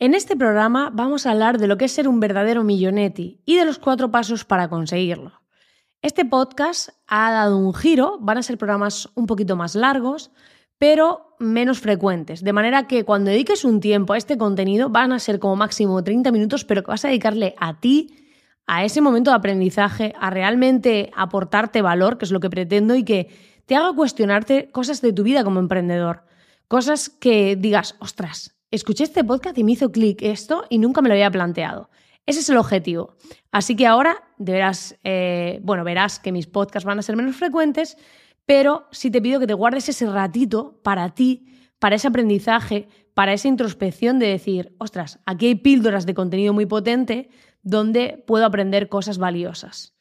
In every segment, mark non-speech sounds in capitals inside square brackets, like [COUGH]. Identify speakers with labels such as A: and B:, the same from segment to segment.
A: En este programa vamos a hablar de lo que es ser un verdadero millonetti y de los cuatro pasos para conseguirlo. Este podcast ha dado un giro, van a ser programas un poquito más largos, pero menos frecuentes. De manera que cuando dediques un tiempo a este contenido van a ser como máximo 30 minutos, pero que vas a dedicarle a ti, a ese momento de aprendizaje, a realmente aportarte valor, que es lo que pretendo, y que te haga cuestionarte cosas de tu vida como emprendedor. Cosas que digas, ostras, escuché este podcast y me hizo clic esto y nunca me lo había planteado. Ese es el objetivo. Así que ahora deberás, eh, bueno, verás que mis podcasts van a ser menos frecuentes, pero sí te pido que te guardes ese ratito para ti, para ese aprendizaje, para esa introspección de decir, ostras, aquí hay píldoras de contenido muy potente donde puedo aprender cosas valiosas.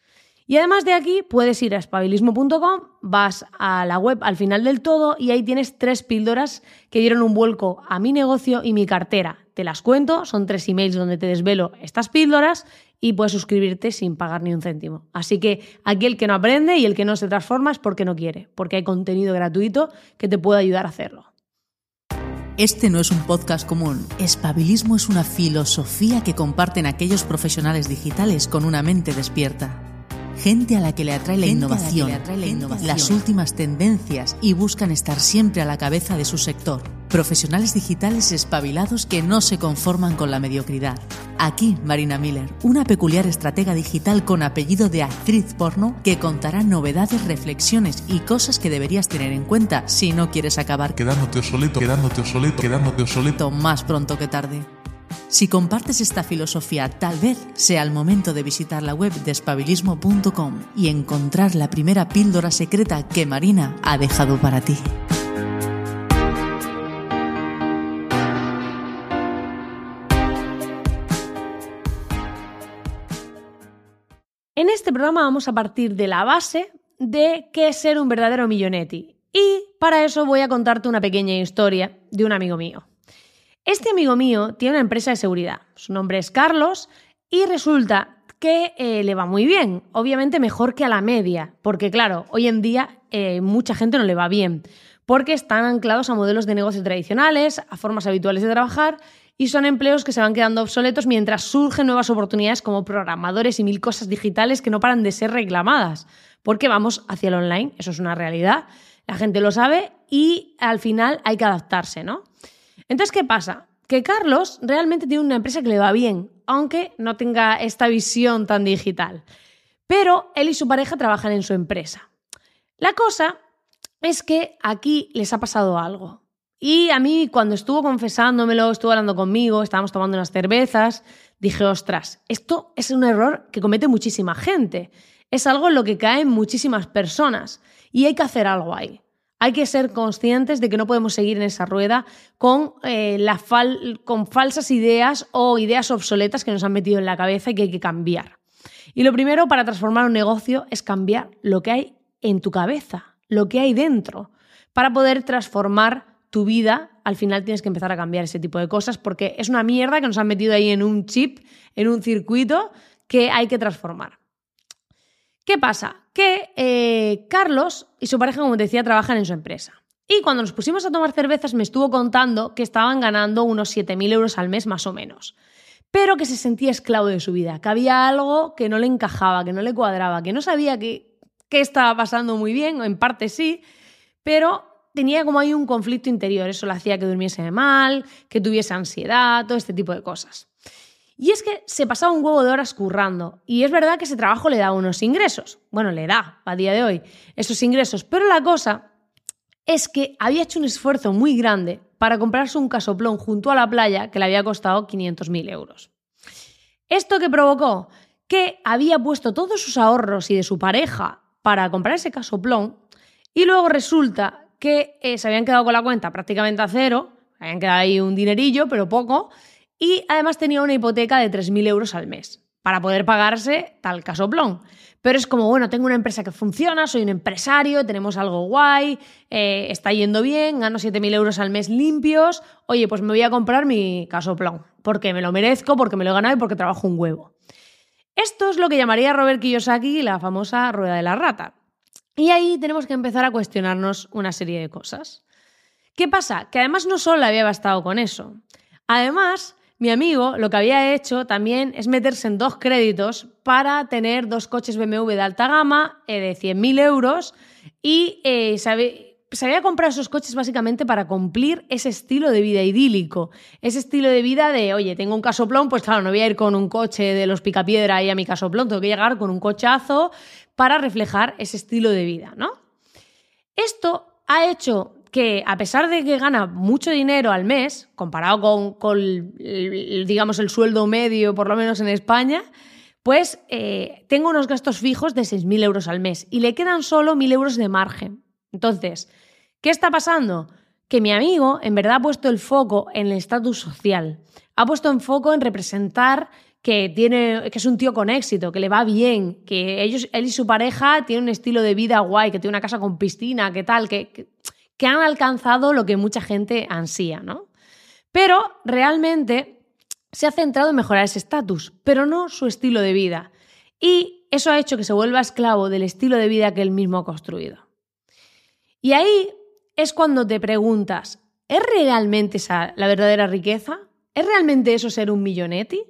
A: Y además de aquí puedes ir a espabilismo.com, vas a la web al final del todo y ahí tienes tres píldoras que dieron un vuelco a mi negocio y mi cartera. Te las cuento, son tres emails donde te desvelo estas píldoras y puedes suscribirte sin pagar ni un céntimo. Así que aquí el que no aprende y el que no se transforma es porque no quiere, porque hay contenido gratuito que te puede ayudar a hacerlo.
B: Este no es un podcast común. Espabilismo es una filosofía que comparten aquellos profesionales digitales con una mente despierta. Gente a la que le atrae la, innovación, las últimas tendencias y buscan estar siempre a la cabeza de su sector. Profesionales digitales espabilados que no se conforman con la mediocridad. Aquí Marina Miller, una peculiar estratega digital con apellido de actriz porno que contará novedades, reflexiones y cosas que deberías tener en cuenta si no quieres acabar
C: quedándote obsoleto, quedándote obsoleto, quedándote obsoleto
B: más pronto que tarde. Si compartes esta filosofía, tal vez sea el momento de visitar la web de espabilismo.com y encontrar la primera píldora secreta que Marina ha dejado para ti.
A: En este programa vamos a partir de la base de qué es ser un verdadero millonetti. Y para eso voy a contarte una pequeña historia de un amigo mío. Este amigo mío tiene una empresa de seguridad. Su nombre es Carlos y resulta que eh, le va muy bien. Obviamente mejor que a la media, porque claro, hoy en día eh, mucha gente no le va bien, porque están anclados a modelos de negocio tradicionales, a formas habituales de trabajar y son empleos que se van quedando obsoletos mientras surgen nuevas oportunidades como programadores y mil cosas digitales que no paran de ser reclamadas, porque vamos hacia el online, eso es una realidad, la gente lo sabe y al final hay que adaptarse, ¿no? Entonces, ¿qué pasa? Que Carlos realmente tiene una empresa que le va bien, aunque no tenga esta visión tan digital. Pero él y su pareja trabajan en su empresa. La cosa es que aquí les ha pasado algo. Y a mí, cuando estuvo confesándomelo, estuvo hablando conmigo, estábamos tomando unas cervezas, dije, ostras, esto es un error que comete muchísima gente. Es algo en lo que caen muchísimas personas y hay que hacer algo ahí. Hay que ser conscientes de que no podemos seguir en esa rueda con, eh, con falsas ideas o ideas obsoletas que nos han metido en la cabeza y que hay que cambiar. Y lo primero para transformar un negocio es cambiar lo que hay en tu cabeza, lo que hay dentro. Para poder transformar tu vida, al final tienes que empezar a cambiar ese tipo de cosas porque es una mierda que nos han metido ahí en un chip, en un circuito que hay que transformar. ¿Qué pasa? Que eh, Carlos y su pareja, como te decía, trabajan en su empresa. Y cuando nos pusimos a tomar cervezas me estuvo contando que estaban ganando unos 7.000 euros al mes más o menos. Pero que se sentía esclavo de su vida, que había algo que no le encajaba, que no le cuadraba, que no sabía qué estaba pasando muy bien, en parte sí, pero tenía como ahí un conflicto interior. Eso le hacía que durmiese mal, que tuviese ansiedad, todo este tipo de cosas. Y es que se pasaba un huevo de horas currando. Y es verdad que ese trabajo le da unos ingresos. Bueno, le da a día de hoy esos ingresos. Pero la cosa es que había hecho un esfuerzo muy grande para comprarse un casoplón junto a la playa que le había costado 500.000 euros. ¿Esto que provocó? Que había puesto todos sus ahorros y de su pareja para comprar ese casoplón y luego resulta que eh, se habían quedado con la cuenta prácticamente a cero, habían quedado ahí un dinerillo, pero poco, y además tenía una hipoteca de 3.000 euros al mes para poder pagarse tal casoplón. Pero es como, bueno, tengo una empresa que funciona, soy un empresario, tenemos algo guay, eh, está yendo bien, gano 7.000 euros al mes limpios, oye, pues me voy a comprar mi casoplón, porque me lo merezco, porque me lo he ganado y porque trabajo un huevo. Esto es lo que llamaría Robert Kiyosaki la famosa rueda de la rata. Y ahí tenemos que empezar a cuestionarnos una serie de cosas. ¿Qué pasa? Que además no solo había bastado con eso. Además, mi amigo lo que había hecho también es meterse en dos créditos para tener dos coches BMW de alta gama eh, de 100.000 euros y eh, se, había, comprado esos coches básicamente para cumplir ese estilo de vida idílico, ese estilo de vida de, oye, tengo un casoplón, pues claro, no voy a ir con un coche de los picapiedra ahí a mi casoplón, tengo que llegar con un cochazo para reflejar ese estilo de vida, ¿no? Esto ha hecho que a pesar de que gana mucho dinero al mes, comparado con, digamos, el sueldo medio, por lo menos en España, pues eh, tengo unos gastos fijos de 6.000 euros al mes y le quedan solo 1.000 euros de margen. Entonces, ¿qué está pasando? Que mi amigo en verdad ha puesto el foco en el estatus social, ha puesto en foco en representar que, tiene, que es un tío con éxito, que le va bien, que ellos, él y su pareja tienen un estilo de vida guay, que tiene una casa con piscina, que tal, que han alcanzado lo que mucha gente ansía, ¿no? Pero realmente se ha centrado en mejorar ese estatus, pero no su estilo de vida. Y eso ha hecho que se vuelva esclavo del estilo de vida que él mismo ha construido. Y ahí es cuando te preguntas, ¿es realmente esa la verdadera riqueza? ¿Es realmente eso ser un millonetti?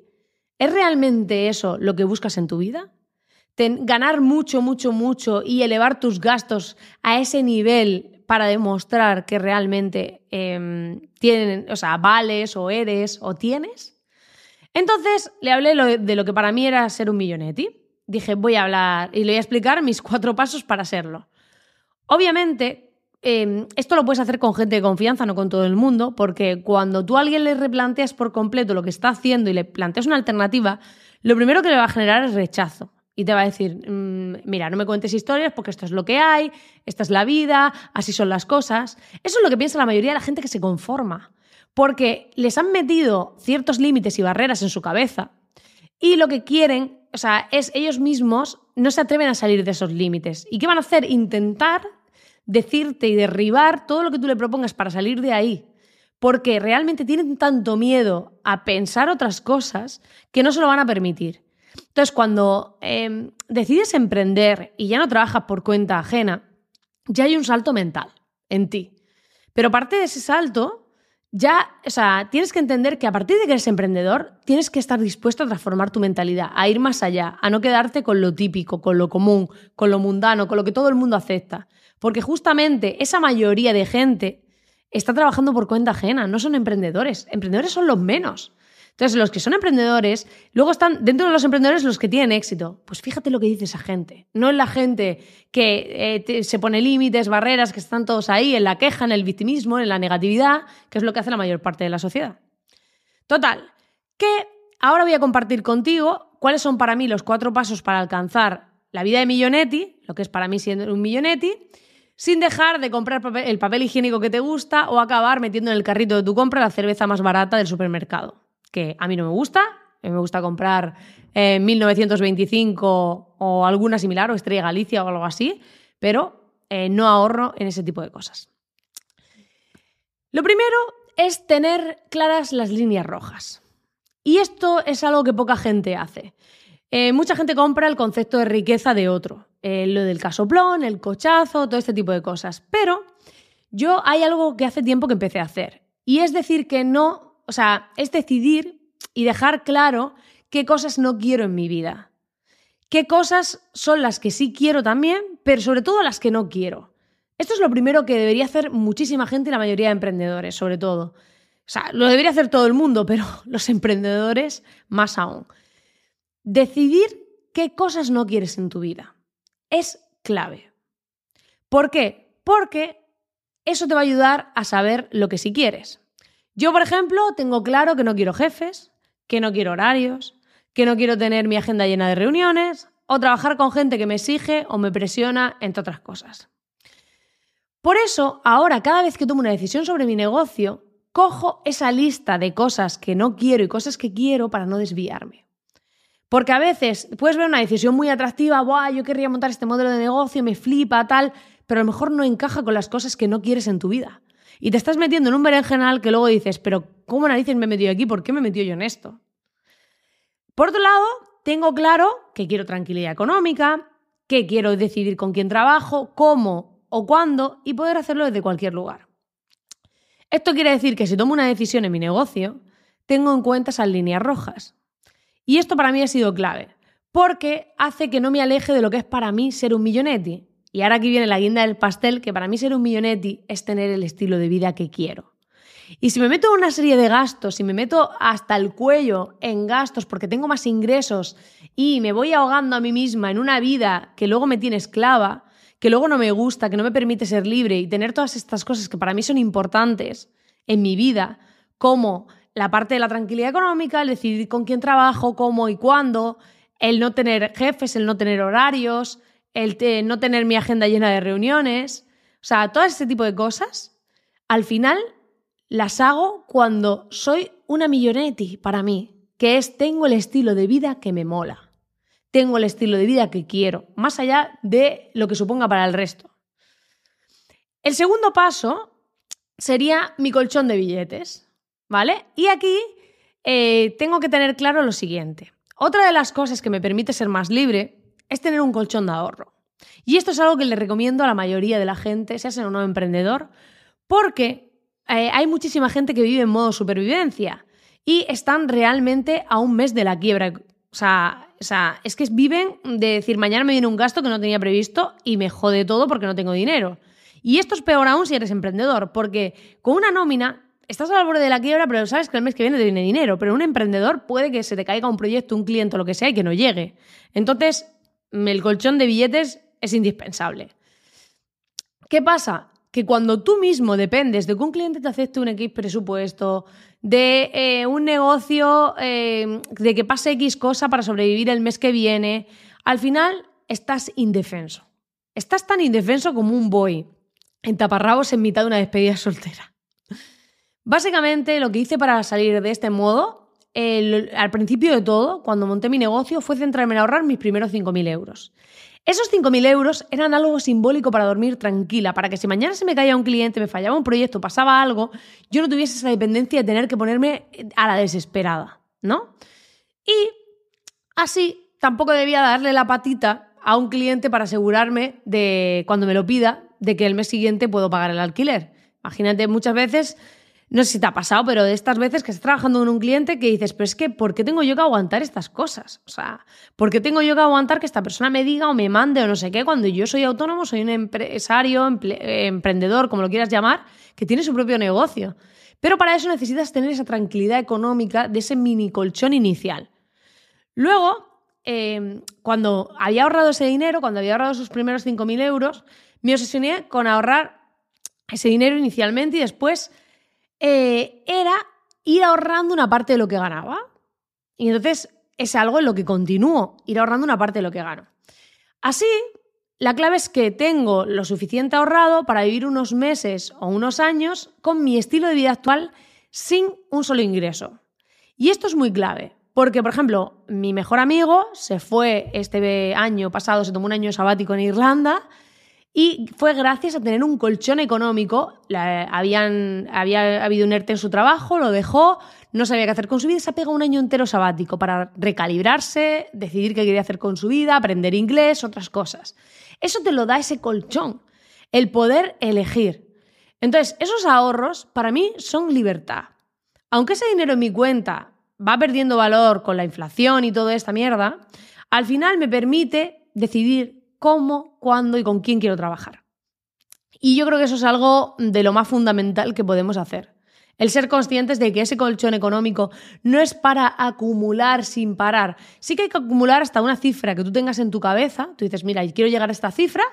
A: ¿Es realmente eso lo que buscas en tu vida? ganar mucho, mucho, mucho y elevar tus gastos a ese nivel para demostrar que realmente em, tienen, o sea, vales o eres o tienes. Entonces le hablé de lo que para mí era ser un millonetti. Dije, voy a hablar y le voy a explicar mis cuatro pasos para serlo. Obviamente, em, esto lo puedes hacer con gente de confianza, no con todo el mundo, porque cuando tú a alguien le replanteas por completo lo que está haciendo y le planteas una alternativa, lo primero que le va a generar es rechazo y te va a decir, mm, mira, no me cuentes historias porque esto es lo que hay, esta es la vida, así son las cosas. Eso es lo que piensa la mayoría de la gente que se conforma, porque les han metido ciertos límites y barreras en su cabeza y lo que quieren, o sea, es ellos mismos no se atreven a salir de esos límites. ¿Y qué van a hacer? Intentar decirte y derribar todo lo que tú le propongas para salir de ahí. Porque realmente tienen tanto miedo a pensar otras cosas que no se lo van a permitir. Entonces, cuando em, decides emprender y ya no trabajas por cuenta ajena, ya hay un salto mental en ti. Pero aparte de ese salto, ya, o sea, tienes que entender que a partir de que eres emprendedor, tienes que estar dispuesto a transformar tu mentalidad, a ir más allá, a no quedarte con lo típico, con lo común, con lo mundano, con lo que todo el mundo acepta. Porque justamente esa mayoría de gente está trabajando por cuenta ajena, no son emprendedores. Emprendedores son los menos. Entonces, los que son emprendedores, luego están dentro de los emprendedores los que tienen éxito. Pues fíjate lo que dice esa gente. No es la gente que eh, se pone límites, barreras, que están todos ahí, en la queja, en el victimismo, en la negatividad, que es lo que hace la mayor parte de la sociedad. Total, que ahora voy a compartir contigo cuáles son para mí los cuatro pasos para alcanzar la vida de millonetti, lo que es para mí siendo un millonetti, sin dejar de comprar el papel higiénico que te gusta o acabar metiendo en el carrito de tu compra la cerveza más barata del supermercado que a mí no me gusta. A mí me gusta comprar 1925 eh, o alguna similar, o Estrella Galicia o algo así, pero eh, no ahorro en ese tipo de cosas. Lo primero es tener claras las líneas rojas. Y esto es algo que poca gente hace. Eh, mucha gente compra el concepto de riqueza de otro, lo del casoplón, el cochazo, todo este tipo de cosas. Pero yo hay algo que hace tiempo que empecé a hacer, y es decir que no o sea, es decidir y dejar claro qué cosas no quiero en mi vida. Qué cosas son las que sí quiero también, pero sobre todo las que no quiero. Esto es lo primero que debería hacer muchísima gente y la mayoría de emprendedores, sobre todo. O sea, lo debería hacer todo el mundo, [LAUGHS] pero los emprendedores más aún. Decidir qué cosas no quieres en tu vida. Es clave. ¿Por qué? Porque eso te va a ayudar a saber lo que sí quieres. Yo, por ejemplo, tengo claro que no quiero jefes, que no quiero horarios, que no quiero tener mi agenda llena de reuniones o trabajar con gente que me exige o me presiona, entre otras cosas. Por eso, ahora, cada vez que tomo una decisión sobre mi negocio, cojo esa lista de cosas que no quiero y cosas que quiero para no desviarme. Porque a veces puedes ver una decisión muy atractiva, Buah, yo querría montar este modelo de negocio, me flipa, tal, pero a lo mejor no encaja con las cosas que no quieres en tu vida. Y te estás metiendo en un berenjenal que luego dices, pero ¿cómo narices me he metido aquí? ¿Por qué me he metido yo en esto? Por otro lado, tengo claro que quiero tranquilidad económica, que quiero decidir con quién trabajo, cómo o cuándo y poder hacerlo desde cualquier lugar. Esto quiere decir que si tomo una decisión en mi negocio, tengo en cuenta esas líneas rojas. Y esto para mí ha sido clave, porque hace que no me aleje de lo que es para mí ser un millonetti. Y ahora aquí viene la guinda del pastel, que para mí ser un millonetti es tener el estilo de vida que quiero. Y si me meto en una serie de gastos, si me meto hasta el cuello en gastos porque tengo más ingresos y me voy ahogando a mí misma en una vida que luego me tiene esclava, que luego no me gusta, que no me permite ser libre y tener todas estas cosas que para mí son importantes en mi vida, como la parte de la tranquilidad económica, el decidir con quién trabajo, cómo y cuándo, el no tener jefes, el no tener horarios, el no tener mi agenda llena de reuniones, o sea, todo ese tipo de cosas, al final las hago cuando soy una millonetti para mí, que es tengo el estilo de vida que me mola, tengo el estilo de vida que quiero, más allá de lo que suponga para el resto. El segundo paso sería mi colchón de billetes, ¿vale? Y aquí eh, tengo que tener claro lo siguiente. Otra de las cosas que me permite ser más libre es tener un colchón de ahorro. Y esto es algo que le recomiendo a la mayoría de la gente, sea o no emprendedor, porque eh, hay muchísima gente que vive en modo supervivencia y están realmente a un mes de la quiebra. O sea, o sea, es que viven de decir, mañana me viene un gasto que no tenía previsto y me jode todo porque no tengo dinero. Y esto es peor aún si eres emprendedor, porque con una nómina estás al borde de la quiebra, pero sabes que el mes que viene te viene dinero. Pero un emprendedor puede que se te caiga un proyecto, un cliente o lo que sea y que no llegue. Entonces, el colchón de billetes es indispensable. ¿Qué pasa? que cuando tú mismo dependes de que un cliente te acepte un X presupuesto, de eh, un negocio, eh, de que pase X cosa para sobrevivir el mes que viene, al final estás indefenso. Estás tan indefenso como un boy en taparrabos en mitad de una despedida [LAUGHS] soltera. Básicamente lo que hice para salir de este modo, al principio de todo, cuando monté mi negocio, fue centrarme en ahorrar mis primeros 5.000 euros. Esos 5.000 euros eran algo simbólico para dormir tranquila, para que si mañana se me caía un cliente, me fallaba un proyecto, pasaba algo, yo no tuviese esa dependencia de tener que ponerme a la desesperada, ¿no? Y así tampoco debía darle la patita a un cliente para asegurarme de, cuando me lo pida, de que el mes siguiente puedo pagar el alquiler. Imagínate, muchas veces no sé si te ha pasado, pero de estas veces que estás trabajando con un cliente que dices, pero es que, ¿por qué tengo yo que aguantar estas cosas? O sea, ¿por qué tengo yo que aguantar que esta persona me diga o me mande o no sé qué cuando yo soy autónomo, soy un empresario, emprendedor, como lo quieras llamar, que tiene su propio negocio? Pero para eso necesitas tener esa tranquilidad económica de ese mini colchón inicial. Luego, em, cuando había ahorrado ese dinero, cuando había ahorrado sus primeros 5.000 euros, me obsesioné con ahorrar ese dinero inicialmente y después eh, era ir ahorrando una parte de lo que ganaba. Y entonces es algo en lo que continúo, ir ahorrando una parte de lo que gano. Así, la clave es que tengo lo suficiente ahorrado para vivir unos meses o unos años con mi estilo de vida actual sin un solo ingreso. Y esto es muy clave, porque, por ejemplo, mi mejor amigo se fue este año pasado, se tomó un año sabático en Irlanda y fue gracias a tener un colchón económico. habían, había habido un ERTE en su trabajo, lo dejó, no sabía qué hacer con su vida, se ha pegado un año entero sabático para recalibrarse, decidir qué quería hacer con su vida, aprender inglés, otras cosas. Eso te lo da ese colchón, el poder elegir. Entonces, esos ahorros para mí son libertad. Aunque ese dinero en mi cuenta va perdiendo valor con la inflación y toda esta mierda, al final me permite decidir cómo, cuándo y con quién quiero trabajar. Y yo creo que eso es algo de lo más fundamental que podemos hacer. El ser conscientes de que ese colchón económico no es para acumular sin parar. Sí que hay que acumular hasta una cifra que tú tengas en tu cabeza. Tú dices, mira, quiero llegar a esta cifra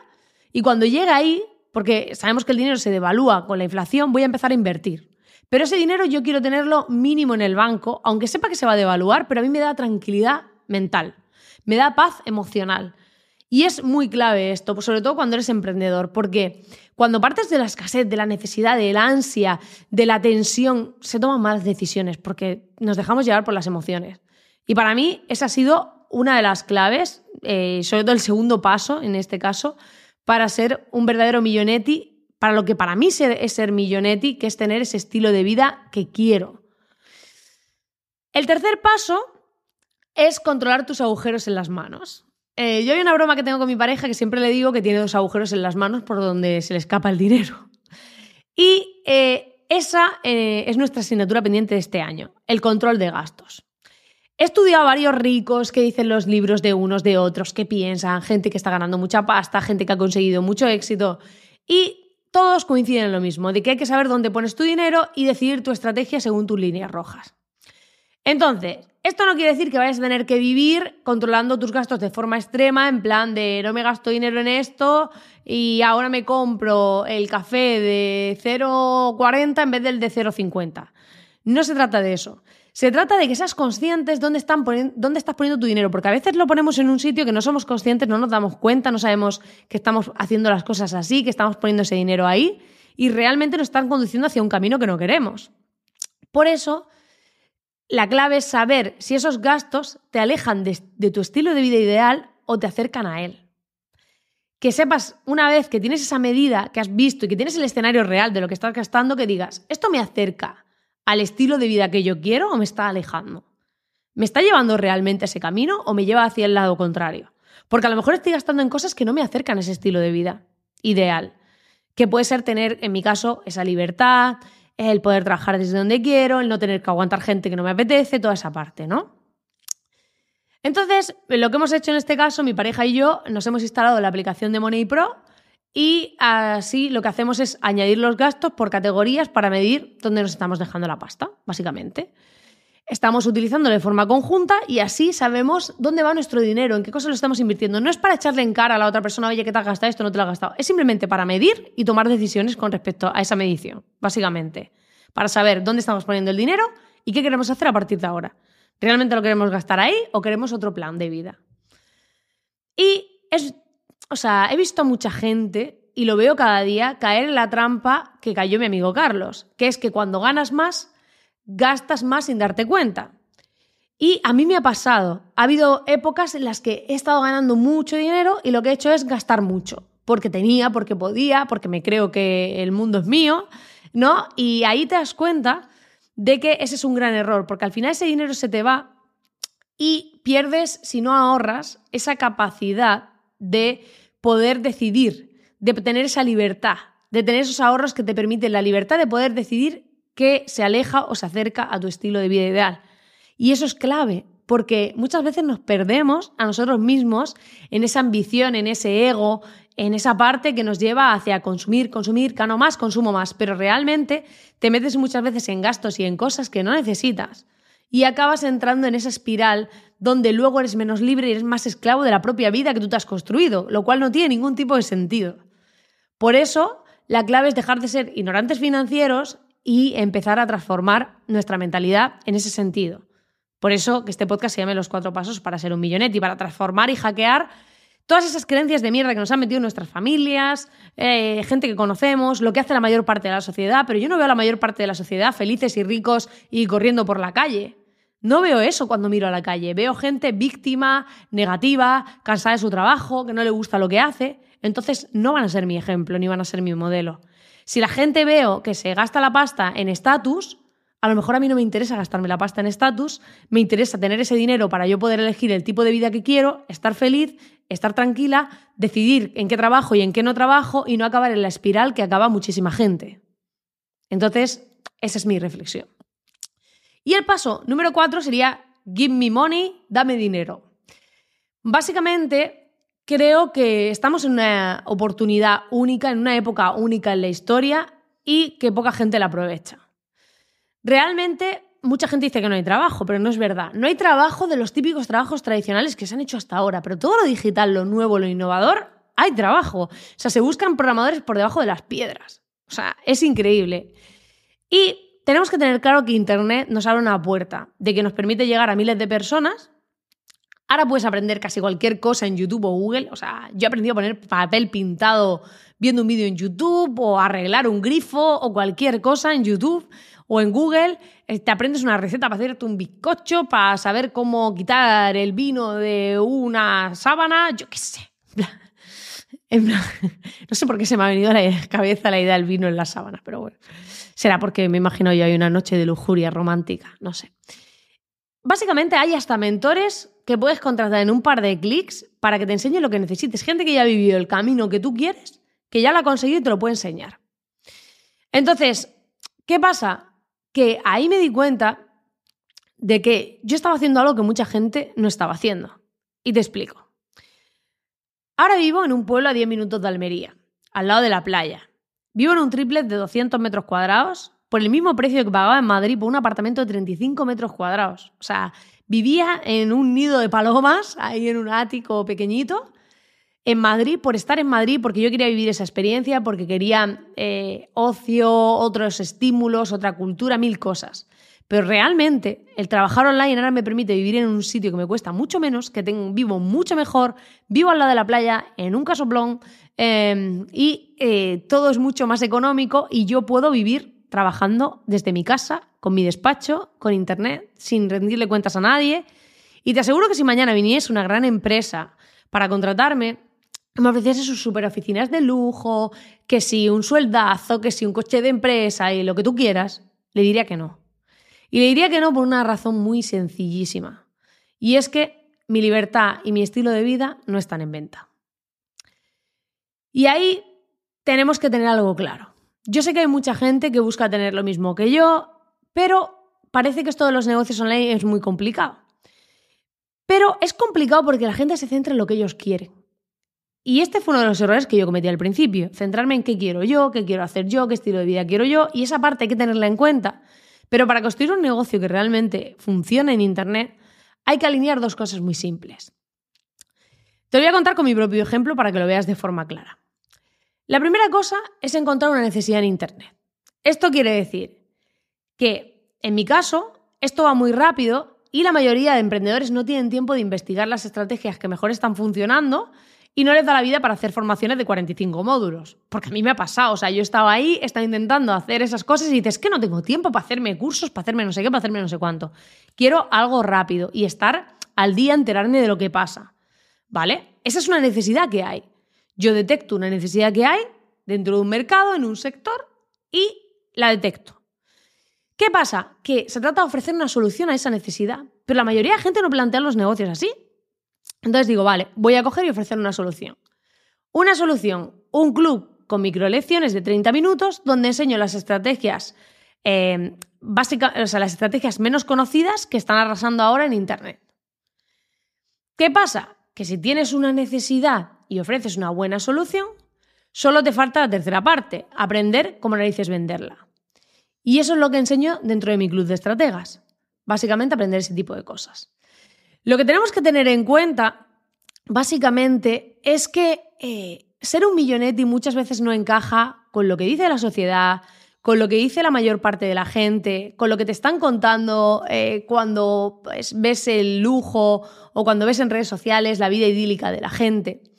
A: y cuando llegue ahí, porque sabemos que el dinero se devalúa con la inflación, voy a empezar a invertir. Pero ese dinero yo quiero tenerlo mínimo en el banco, aunque sepa que se va a devaluar, pero a mí me da tranquilidad mental, me da paz emocional. Y es muy clave esto, sobre todo cuando eres emprendedor, porque cuando partes de la escasez, de la necesidad, de la ansia, de la tensión, se toman malas decisiones porque nos dejamos llevar por las emociones. Y para mí esa ha sido una de las claves, eh, sobre todo el segundo paso en este caso, para ser un verdadero millonetti, para lo que para mí es ser millonetti, que es tener ese estilo de vida que quiero. El tercer paso es controlar tus agujeros en las manos. Eh, yo hay una broma que tengo con mi pareja que siempre le digo que tiene dos agujeros en las manos por donde se le escapa el dinero. Y eh, esa eh, es nuestra asignatura pendiente de este año, el control de gastos. He estudiado a varios ricos que dicen los libros de unos, de otros, que piensan, gente que está ganando mucha pasta, gente que ha conseguido mucho éxito. Y todos coinciden en lo mismo, de que hay que saber dónde pones tu dinero y decidir tu estrategia según tus líneas rojas. Entonces, esto no quiere decir que vayas a tener que vivir controlando tus gastos de forma extrema, en plan de no me gasto dinero en esto y ahora me compro el café de 0,40 en vez del de 0,50. No se trata de eso. Se trata de que seas conscientes dónde, dónde estás poniendo tu dinero, porque a veces lo ponemos en un sitio que no somos conscientes, no nos damos cuenta, no sabemos que estamos haciendo las cosas así, que estamos poniendo ese dinero ahí y realmente nos están conduciendo hacia un camino que no queremos. Por eso, la clave es saber si esos gastos te alejan de, tu estilo de vida ideal o te acercan a él. Que sepas una vez que tienes esa medida que has visto y que tienes el escenario real de lo que estás gastando, que digas, ¿esto me acerca al estilo de vida que yo quiero o me está alejando? ¿Me está llevando realmente ese camino o me lleva hacia el lado contrario? Porque a lo mejor estoy gastando en cosas que no me acercan a ese estilo de vida ideal. Que puede ser tener, en mi caso, esa libertad, el poder trabajar desde donde quiero, el no tener que aguantar gente que no me apetece, toda esa parte, ¿no? Entonces, lo que hemos hecho en este caso, mi pareja y yo, nos hemos instalado la aplicación de Money Pro y así lo que hacemos es añadir los gastos por categorías para medir dónde nos estamos dejando la pasta, básicamente estamos utilizando de forma conjunta y así sabemos dónde va nuestro dinero, en qué cosas lo estamos invirtiendo. No es para echarle en cara a la otra persona, oye, ¿qué te has gastado esto? No te lo has gastado. Es simplemente para medir y tomar decisiones con respecto a esa medición, básicamente. Para saber dónde estamos poniendo el dinero y qué queremos hacer a partir de ahora. ¿Realmente lo queremos gastar ahí o queremos otro plan de vida? Y es, o sea, he visto a mucha gente y lo veo cada día caer en la trampa que cayó mi amigo Carlos, que es que cuando ganas más gastas más sin darte cuenta. Y a mí me ha pasado. Ha habido épocas en las que he estado ganando mucho dinero y lo que he hecho es gastar mucho. Porque tenía, porque podía, porque me creo que el mundo es mío, ¿no? Y ahí te das cuenta de que ese es un gran error, porque al final ese dinero se te va y pierdes, si no ahorras, esa capacidad de poder decidir, de tener esa libertad, de tener esos ahorros que te permiten la libertad de poder decidir que se aleja o se acerca a tu estilo de vida ideal. Y eso es clave, porque muchas veces nos perdemos a nosotros mismos en esa ambición, en ese ego, en esa parte que nos lleva hacia consumir, consumir, cano más, consumo más, pero realmente te metes muchas veces en gastos y en cosas que no necesitas y acabas entrando en esa espiral donde luego eres menos libre y eres más esclavo de la propia vida que tú te has construido, lo cual no tiene ningún tipo de sentido. Por eso, la clave es dejar de ser ignorantes financieros y empezar a transformar nuestra mentalidad en ese sentido. Por eso que este podcast se llame Los cuatro pasos para ser un millonet y para transformar y hackear todas esas creencias de mierda que nos han metido nuestras familias, eh, gente que conocemos, lo que hace la mayor parte de la sociedad, pero yo no veo a la mayor parte de la sociedad felices y ricos y corriendo por la calle. No veo eso cuando miro a la calle. Veo gente víctima, negativa, cansada de su trabajo, que no le gusta lo que hace. Entonces no van a ser mi ejemplo ni van a ser mi modelo. Si la gente veo que se gasta la pasta en estatus, a lo mejor a mí no me interesa gastarme la pasta en estatus, me interesa tener ese dinero para yo poder elegir el tipo de vida que quiero, estar feliz, estar tranquila, decidir en qué trabajo y en qué no trabajo y no acabar en la espiral que acaba muchísima gente. Entonces, esa es mi reflexión. Y el paso número cuatro sería give me money, dame dinero. Básicamente, creo que estamos en una oportunidad única, en una época única en la historia y que poca gente la aprovecha. Realmente, mucha gente dice que no hay trabajo, pero no es verdad. No hay trabajo de los típicos trabajos tradicionales que se han hecho hasta ahora, pero todo lo digital, lo nuevo, lo innovador, hay trabajo. O sea, se buscan programadores por debajo de las piedras. O sea, es increíble. Y tenemos que tener claro que Internet nos abre una puerta de que nos permite llegar a miles de personas Ahora puedes aprender casi cualquier cosa en YouTube o Google. O sea, yo he aprendido a poner papel pintado viendo un vídeo en YouTube o arreglar un grifo o cualquier cosa en YouTube o en Google. Eh, te aprendes una receta para hacerte un bizcocho, para saber cómo quitar el vino de una sábana, yo qué sé. [LAUGHS] [LAUGHS] no sé por qué se me ha venido a la cabeza la idea del vino en la sábana, pero bueno. Será porque me imagino yo hay una noche de lujuria romántica, no sé. Básicamente hay hasta mentores que puedes contratar en un par de clics para que te enseñe lo que necesites. Gente que ya ha vivido el camino que tú quieres, que ya lo ha conseguido y te lo puede enseñar. Entonces, ¿qué pasa? Que ahí me di cuenta de que yo estaba haciendo algo que mucha gente no estaba haciendo. Y te explico. Ahora vivo en un pueblo a 10 minutos de Almería, al lado de la playa. Vivo en un triplet de 200 metros cuadrados por el mismo precio que pagaba en Madrid por un apartamento de 35 metros cuadrados. O sea, vivía en un nido de palomas, ahí en un ático pequeñito, en Madrid, por estar en Madrid, porque yo quería vivir esa experiencia, porque quería eh, ocio, otros estímulos, otra cultura, mil cosas. Pero realmente el trabajar online ahora me permite vivir en un sitio que me cuesta mucho menos, que vivo mucho mejor, vivo al lado de la playa, en un casoplón, eh, y eh, todo es mucho más económico y yo puedo vivir trabajando desde mi casa, con mi despacho, con internet, sin rendirle cuentas a nadie. Y te aseguro que si mañana viniese una gran empresa para contratarme, me ofreciese sus super oficinas de lujo, que si un sueldazo, que si un coche de empresa y lo que tú quieras, le diría que no. Y le diría que no por una razón muy sencillísima. Y es que mi libertad y mi estilo de vida no están en venta. Y ahí tenemos que tener algo claro. Yo sé que hay mucha gente que busca tener lo mismo que yo, pero parece que esto de los negocios online es muy complicado. Pero es complicado porque la gente se centra en lo que ellos quieren. Y este fue uno de los errores que yo cometí al principio, centrarme en qué quiero yo, qué quiero hacer yo, qué estilo de vida quiero yo, y esa parte hay que tenerla en cuenta. Pero para construir un negocio que realmente funcione en Internet, hay que alinear dos cosas muy simples. Te voy a contar con mi propio ejemplo para que lo veas de forma clara. La primera cosa es encontrar una necesidad en Internet. Esto quiere decir que, en mi caso, esto va muy rápido y la mayoría de emprendedores no tienen tiempo de investigar las estrategias que mejor están funcionando y no les da la vida para hacer formaciones de 45 módulos. Porque a mí me ha pasado, o sea, yo estaba ahí, estaba intentando hacer esas cosas y dices, que no tengo tiempo para hacerme cursos, para hacerme no sé qué, para hacerme no sé cuánto. Quiero algo rápido y estar al día, enterarme de lo que pasa. ¿Vale? Esa es una necesidad que hay. Yo detecto una necesidad que hay dentro de un mercado, en un sector, y la detecto. ¿Qué pasa? Que se trata de ofrecer una solución a esa necesidad, pero la mayoría de gente no plantea los negocios así. Entonces digo, vale, voy a coger y ofrecer una solución. Una solución, un club con microlecciones de 30 minutos donde enseño las estrategias eh, básicas, o sea, las estrategias menos conocidas que están arrasando ahora en Internet. ¿Qué pasa? Que si tienes una necesidad y ofreces una buena solución, solo te falta la tercera parte, aprender cómo dices venderla. Y eso es lo que enseño dentro de mi club de estrategas. Básicamente aprender ese tipo de cosas. Lo que tenemos que tener en cuenta, básicamente, es que eh, ser un millonetti muchas veces no encaja con lo que dice la sociedad, con lo que dice la mayor parte de la gente, con lo que te están contando eh, cuando pues, ves el lujo o cuando ves en redes sociales la vida idílica de la gente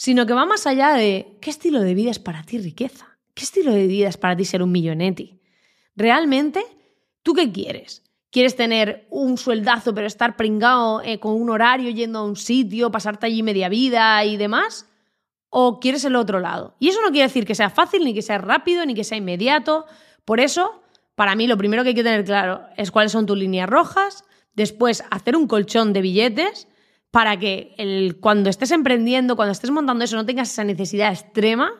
A: sino que va más allá de qué estilo de vida es para ti riqueza, qué estilo de vida es para ti ser un millonetti. Realmente, ¿tú qué quieres? ¿Quieres tener un sueldazo pero estar pringado eh, con un horario yendo a un sitio, pasarte allí media vida y demás? ¿O quieres el otro lado? Y eso no quiere decir que sea fácil, ni que sea rápido, ni que sea inmediato. Por eso, para mí lo primero que hay que tener claro es cuáles son tus líneas rojas, después hacer un colchón de billetes para que el, cuando estés emprendiendo, cuando estés montando eso, no tengas esa necesidad extrema.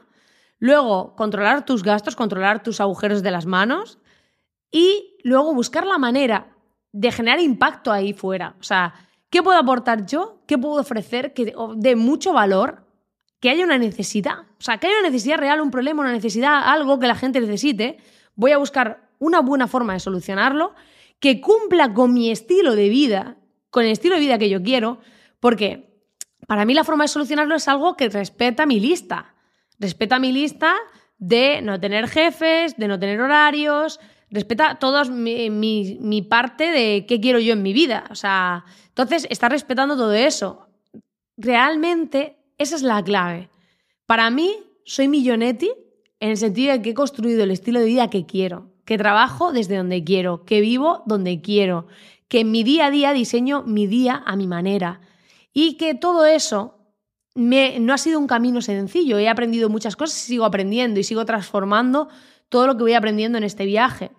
A: Luego, controlar tus gastos, controlar tus agujeros de las manos y luego buscar la manera de generar impacto ahí fuera. O sea, ¿qué puedo aportar yo? ¿Qué puedo ofrecer que de mucho valor? Que haya una necesidad. O sea, que haya una necesidad real, un problema, una necesidad, algo que la gente necesite. Voy a buscar una buena forma de solucionarlo que cumpla con mi estilo de vida, con el estilo de vida que yo quiero, porque para mí la forma de solucionarlo es algo que respeta mi lista. Respeta mi lista de no tener jefes, de no tener horarios, respeta toda mi, parte de qué quiero yo en mi vida. O sea, entonces está respetando todo eso. Realmente esa es la clave. Para mí, soy millonetti en el sentido de que he construido el estilo de vida que quiero, que trabajo desde donde quiero, que vivo donde quiero, que en mi día a día diseño mi día a mi manera y que todo eso no ha sido un camino sencillo. He aprendido muchas cosas y sigo aprendiendo y sigo transformando todo lo que voy aprendiendo en este viaje.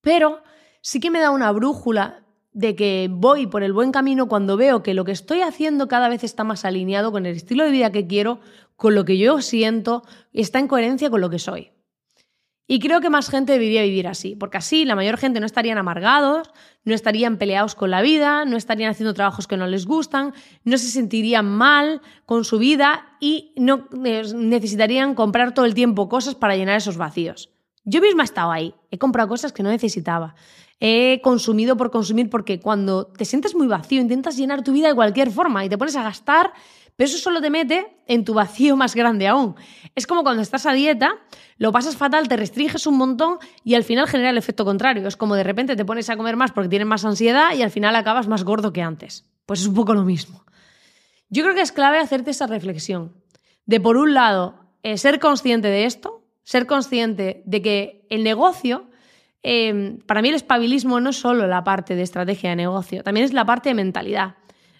A: Pero sí que me da una brújula de que voy por el buen camino cuando veo que lo que estoy haciendo cada vez está más alineado con el estilo de vida que quiero, con lo que yo siento y está en coherencia con lo que soy. Y creo que más gente debería vivir así, porque así la mayor gente no estarían amargados, no estarían peleados con la vida, no estarían haciendo trabajos que no les gustan, no se sentirían mal con su vida y no necesitarían comprar todo el tiempo cosas para llenar esos vacíos. Yo misma he estado ahí, he comprado cosas que no necesitaba, he consumido por consumir porque cuando te sientes muy vacío intentas llenar tu vida de cualquier forma y te pones a gastar pero eso solo te mete en tu vacío más grande aún. Es como cuando estás a dieta, lo pasas fatal, te restringes un montón y al final genera el efecto contrario. Es como de repente te pones a comer más porque tienes más ansiedad y al final acabas más gordo que antes. Pues es un poco lo mismo. Yo creo que es clave hacerte esa reflexión. De por un lado, eh, ser consciente de esto, ser consciente de que el negocio, em, para mí el espabilismo no es solo la parte de estrategia de negocio, también es la parte de mentalidad.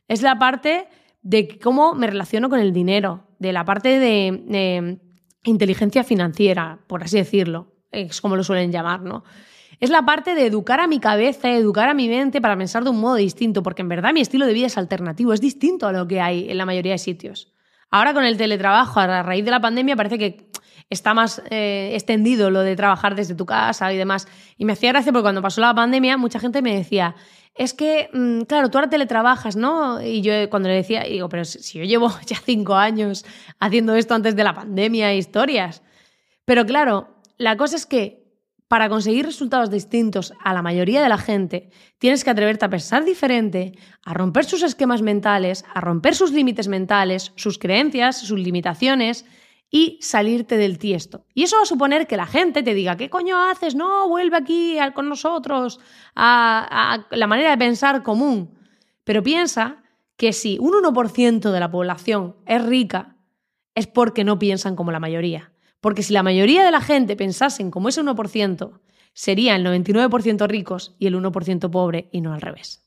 A: Es la parte de cómo me relaciono con el dinero, de la parte de, inteligencia financiera, por así decirlo, es como lo suelen llamar, ¿no? Es la parte de educar a mi cabeza, educar a mi mente para pensar de un modo distinto, porque en verdad mi estilo de vida es alternativo, es distinto a lo que hay en la mayoría de sitios. Ahora con el teletrabajo, a raíz de la pandemia, parece que está más eh, extendido lo de trabajar desde tu casa y demás. Y me hacía gracia porque cuando pasó la pandemia, mucha gente me decía, es que, mm, claro, tú ahora teletrabajas, ¿no? Y yo cuando le decía, digo, pero si yo llevo [LAUGHS] ya cinco años haciendo esto antes de la pandemia e historias. Pero claro, la cosa es que para conseguir resultados distintos a la mayoría de la gente, tienes que atreverte a pensar diferente, a romper sus esquemas mentales, a romper sus límites mentales, sus creencias, sus limitaciones y salirte del tiesto. Y eso va a suponer que la gente te diga, ¿qué coño haces? No, vuelve aquí con nosotros a, la manera de pensar común. Pero piensa que si un 1% de la población es rica, es porque no piensan como la mayoría. Porque si la mayoría de la gente pensasen como ese 1%, sería el 99% ricos y el 1% pobre y no al revés.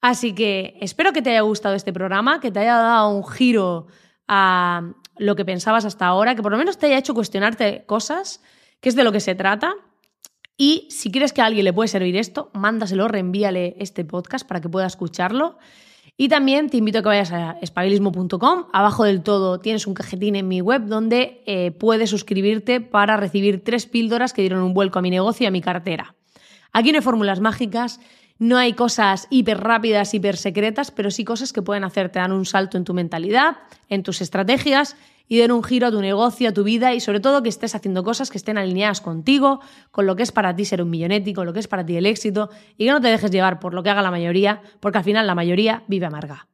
A: Así que espero que te haya gustado este programa, que te haya dado un giro a, lo que pensabas hasta ahora, que por lo menos te haya hecho cuestionarte cosas, que es de lo que se trata. Y si quieres que a alguien le puede servir esto, mándaselo, reenvíale este podcast para que pueda escucharlo. Y también te invito a que vayas a espabilismo.com. Abajo del todo tienes un cajetín en mi web donde eh, puedes suscribirte para recibir tres píldoras que dieron un vuelco a mi negocio y a mi cartera. Aquí no hay fórmulas mágicas, no hay cosas hiper rápidas, hiper secretas, pero sí cosas que pueden hacerte dar un salto en tu mentalidad, en tus estrategias y dar un giro a tu negocio, a tu vida y sobre todo que estés haciendo cosas que estén alineadas contigo, con lo que es para ti ser un millonético, lo que es para ti el éxito y que no te dejes llevar por lo que haga la mayoría, porque al final la mayoría vive amarga.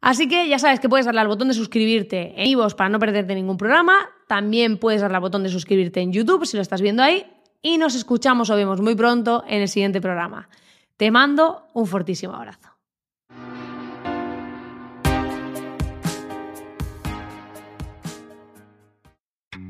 A: Así que ya sabes que puedes darle al botón de suscribirte en iVoox para no perderte ningún programa. También puedes darle al botón de suscribirte en YouTube si lo estás viendo ahí. Y nos escuchamos o vemos muy pronto en el siguiente programa. Te mando un fortísimo abrazo.